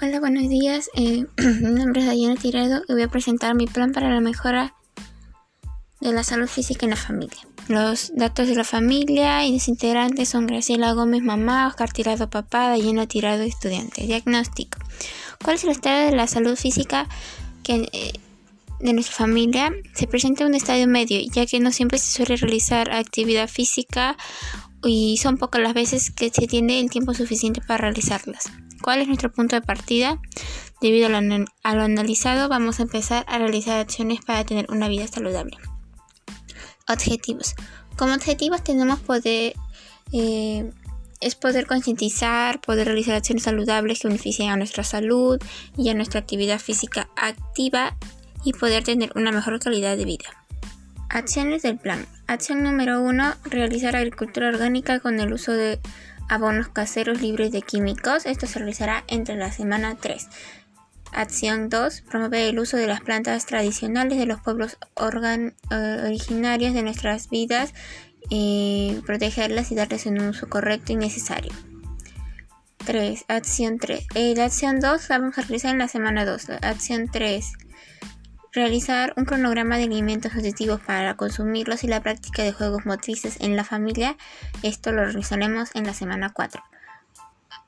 Hola, buenos días. Eh, mi nombre es Dayana Tirado y voy a presentar mi plan para la mejora de la salud física en la familia. Los datos de la familia y los integrantes son Graciela Gómez, mamá, Oscar Tirado, papá, Dayana Tirado, estudiante. Diagnóstico. ¿Cuál es el estado de la salud física que, eh, de nuestra familia? Se presenta un estadio medio, ya que no siempre se suele realizar actividad física y son pocas las veces que se tiene el tiempo suficiente para realizarlas. ¿Cuál es nuestro punto de partida? Debido a lo, analizado, vamos a empezar a realizar acciones para tener una vida saludable. Objetivos. Como objetivos tenemos poder, eh, es poder concientizar, poder realizar acciones saludables que beneficien a nuestra salud y a nuestra actividad física activa y poder tener una mejor calidad de vida. Acciones del plan. Acción número 1. Realizar agricultura orgánica con el uso de abonos caseros libres de químicos. Esto se realizará entre la semana 3. Acción 2. Promover el uso de las plantas tradicionales de los pueblos eh, originarios de nuestras vidas y protegerlas y darles un uso correcto y necesario. 3. Acción 3. Eh, la acción 2 la vamos a realizar en la semana 2. acción 3 Realizar un cronograma de alimentos nutritivos para consumirlos y la práctica de juegos motrices en la familia. Esto lo realizaremos en la semana 4.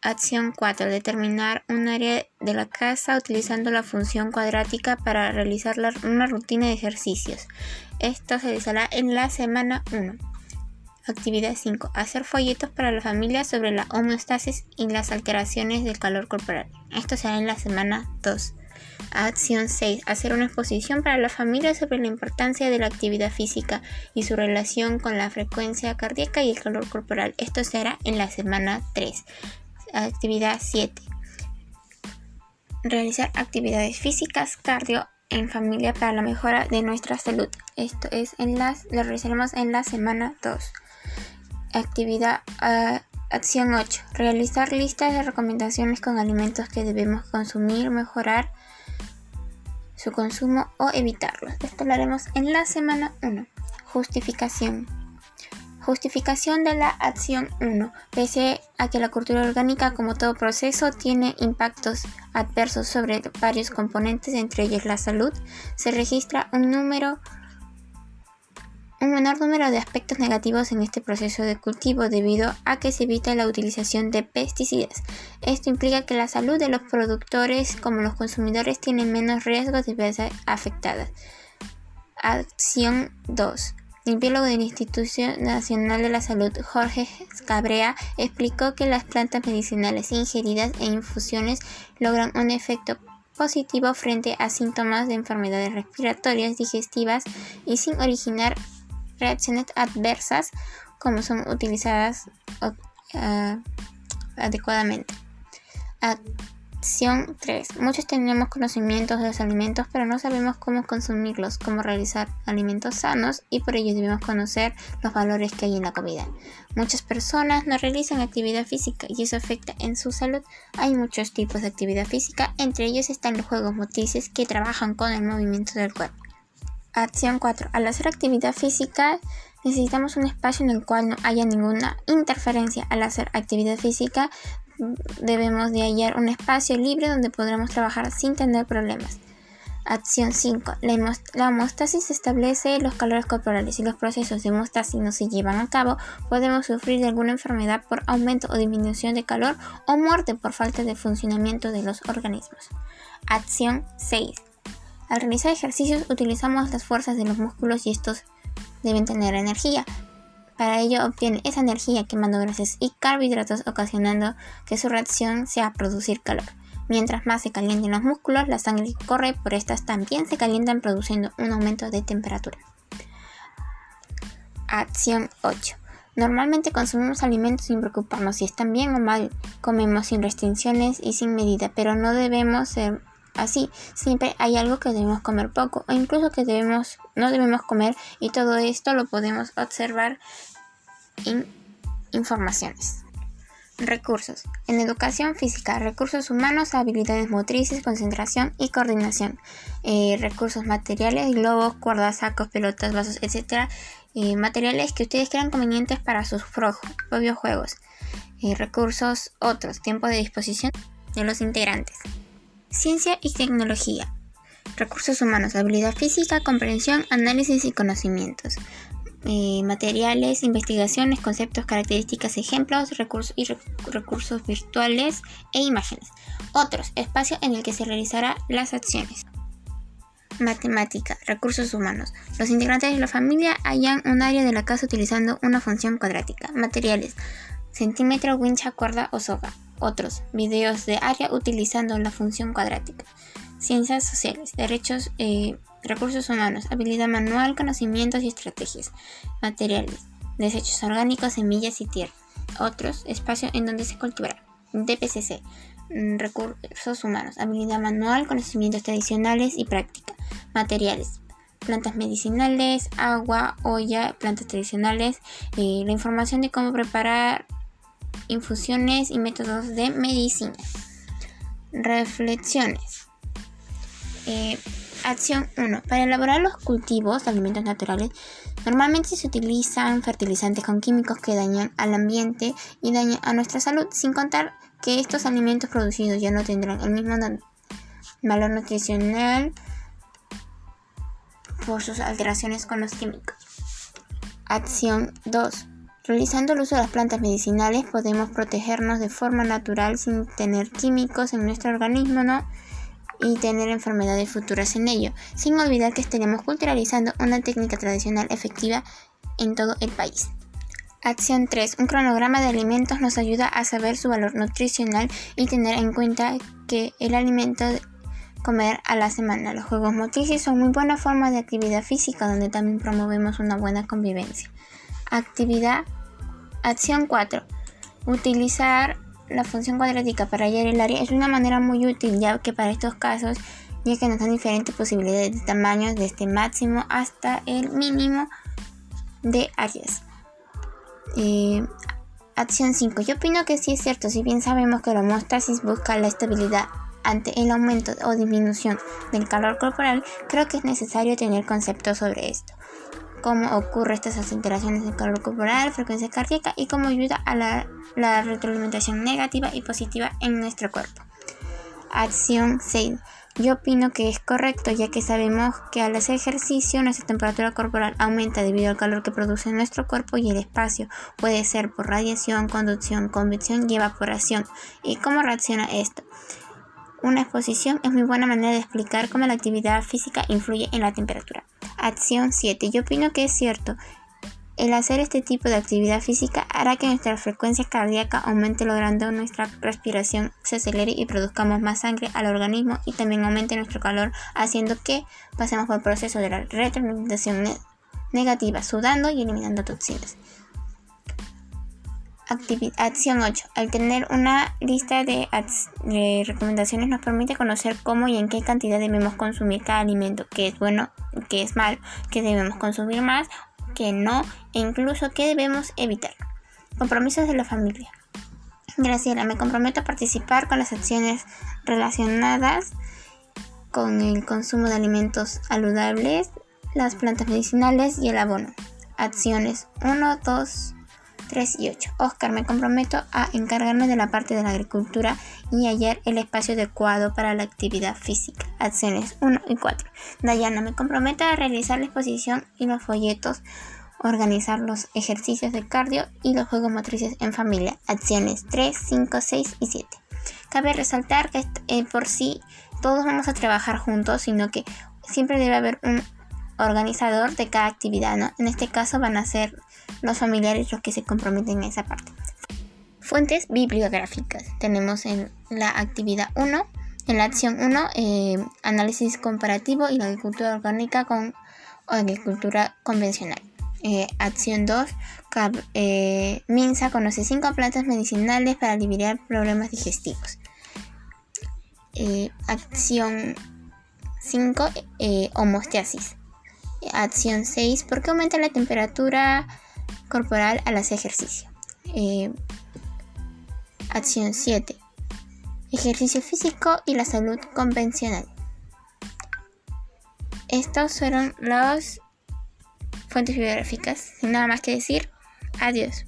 Acción 4. Determinar un área de la casa utilizando la función cuadrática para realizar una rutina de ejercicios. Esto se realizará en la semana 1. Actividad 5. Hacer folletos para la familia sobre la homeostasis y las alteraciones del calor corporal. Esto será en la semana 2. Acción 6. Hacer una exposición para la familia sobre la importancia de la actividad física y su relación con la frecuencia cardíaca y el calor corporal. Esto será en la semana 3. Actividad 7. Realizar actividades físicas cardio en familia para la mejora de nuestra salud. Esto es en las, lo realizaremos en la semana 2. Actividad uh, Acción 8. Realizar listas de recomendaciones con alimentos que debemos consumir, mejorar su consumo o evitarlo. Esto lo haremos en la semana 1. Justificación. Justificación de la acción 1. Pese a que la cultura orgánica, como todo proceso, tiene impactos adversos sobre varios componentes, entre ellos la salud, se registra un número un menor número de aspectos negativos en este proceso de cultivo debido a que se evita la utilización de pesticidas. Esto implica que la salud de los productores como los consumidores tienen menos riesgos de verse afectadas. Acción 2. El biólogo del Instituto Nacional de la Salud, Jorge Cabrea, explicó que las plantas medicinales ingeridas e infusiones logran un efecto positivo frente a síntomas de enfermedades respiratorias, digestivas y sin originar reacciones adversas como son utilizadas uh, adecuadamente. Acción 3. Muchos tenemos conocimientos de los alimentos, pero no sabemos cómo consumirlos, cómo realizar alimentos sanos y por ello debemos conocer los valores que hay en la comida. Muchas personas no realizan actividad física y eso afecta en su salud. Hay muchos tipos de actividad física, entre ellos están los juegos motrices que trabajan con el movimiento del cuerpo. Acción 4. Al hacer actividad física necesitamos un espacio en el cual no haya ninguna interferencia. Al hacer actividad física debemos de hallar un espacio libre donde podremos trabajar sin tener problemas. Acción 5. La, homostasis establece los calores corporales. Si los procesos de homostasis no se llevan a cabo, podemos sufrir de alguna enfermedad por aumento o disminución de calor o muerte por falta de funcionamiento de los organismos. Acción 6. Al realizar ejercicios utilizamos las fuerzas de los músculos y estos deben tener energía. Para ello obtiene esa energía quemando grasas y carbohidratos ocasionando que su reacción sea producir calor. Mientras más se calienten los músculos, la sangre que corre por estas también se calientan produciendo un aumento de temperatura. Acción 8. Normalmente consumimos alimentos sin preocuparnos si están bien o mal. Comemos sin restricciones y sin medida, pero no debemos ser Así, siempre hay algo que debemos comer poco o incluso que debemos, no debemos comer y todo esto lo podemos observar en informaciones. Recursos. En educación física, recursos humanos, habilidades motrices, concentración y coordinación. Eh, recursos materiales, globos, cuerdas, sacos, pelotas, vasos, etc. Eh, materiales que ustedes crean convenientes para sus propios juegos. Eh, recursos otros, tiempo de disposición de los integrantes. Ciencia y tecnología. Recursos humanos, habilidad física, comprensión, análisis y conocimientos. Eh, materiales, investigaciones, conceptos, características, ejemplos, recursos y recursos virtuales e imágenes. Otros, espacio en el que se realizarán las acciones. Matemática, recursos humanos. Los integrantes de la familia hallan un área de la casa utilizando una función cuadrática. Materiales, centímetro, wincha, cuerda o soga. Otros, videos de área utilizando la función cuadrática. Ciencias sociales, derechos, eh, recursos humanos, habilidad manual, conocimientos y estrategias. Materiales, desechos orgánicos, semillas y tierra. Otros, espacio en donde se cultivará. DPCC, mm, recursos humanos, habilidad manual, conocimientos tradicionales y práctica. Materiales, plantas medicinales, agua, olla, plantas tradicionales, eh, la información de cómo preparar infusiones y métodos de medicina. Reflexiones. Eh, acción 1. Para elaborar los cultivos de alimentos naturales, normalmente se utilizan fertilizantes con químicos que dañan al ambiente y dañan a nuestra salud, sin contar que estos alimentos producidos ya no tendrán el mismo valor nutricional por sus alteraciones con los químicos. Acción 2. Realizando el uso de las plantas medicinales podemos protegernos de forma natural sin tener químicos en nuestro organismo, y tener enfermedades futuras en ello, sin olvidar que estaremos culturalizando una técnica tradicional efectiva en todo el país. Acción 3. Un cronograma de alimentos nos ayuda a saber su valor nutricional y tener en cuenta que el alimento comer a la semana. Los juegos motrices son muy buena forma de actividad física donde también promovemos una buena convivencia. Actividad. Acción 4. Utilizar la función cuadrática para hallar el área es una manera muy útil ya que para estos casos ya que nos dan diferentes posibilidades de tamaños desde máximo hasta el mínimo de áreas. Eh, acción 5. Yo opino que sí es cierto, si bien sabemos que la homeostasis busca la estabilidad ante el aumento o disminución del calor corporal, creo que es necesario tener conceptos sobre esto cómo ocurren estas alteraciones de calor corporal, frecuencia cardíaca y cómo ayuda a la, la retroalimentación negativa y positiva en nuestro cuerpo. Acción 6. Yo opino que es correcto ya que sabemos que al hacer ejercicio nuestra temperatura corporal aumenta debido al calor que produce nuestro cuerpo y el espacio. Puede ser por radiación, conducción, convección y evaporación. ¿Y cómo reacciona esto? Una exposición es muy buena manera de explicar cómo la actividad física influye en la temperatura. Acción 7. Yo opino que es cierto. El hacer este tipo de actividad física hará que nuestra frecuencia cardíaca aumente logrando nuestra respiración se acelere y produzcamos más sangre al organismo y también aumente nuestro calor haciendo que pasemos por el proceso de la retroalimentación negativa, sudando y eliminando toxinas acción 8. Al tener una lista de, recomendaciones nos permite conocer cómo y en qué cantidad debemos consumir cada alimento, qué es bueno, qué es malo, qué debemos consumir más, qué no e incluso qué debemos evitar. Compromisos de la familia. Graciela, me comprometo a participar con las acciones relacionadas con el consumo de alimentos saludables, las plantas medicinales y el abono. Acciones 1, 2, 3 y 8. Oscar, me comprometo a encargarme de la parte de la agricultura y hallar el espacio adecuado para la actividad física. Acciones 1 y 4. Dayana, me comprometo a realizar la exposición y los folletos, organizar los ejercicios de cardio y los juegos motrices en familia. Acciones 3, 5, 6 y 7. Cabe resaltar que eh, por sí todos vamos a trabajar juntos, sino que siempre debe haber un organizador de cada actividad. En este caso van a ser los familiares los que se comprometen en esa parte. Fuentes bibliográficas. Tenemos en la actividad 1, en la acción 1, eh, análisis comparativo y la agricultura orgánica con agricultura convencional. Eh, acción 2, eh, Minsa conoce 5 plantas medicinales para aliviar problemas digestivos. acción 5, homostasis. Acción 6, ¿por qué aumenta la temperatura corporal al hacer ejercicio? Eh, acción 7, ejercicio físico y la salud convencional. Estos fueron las fuentes bibliográficas. Sin nada más que decir, adiós.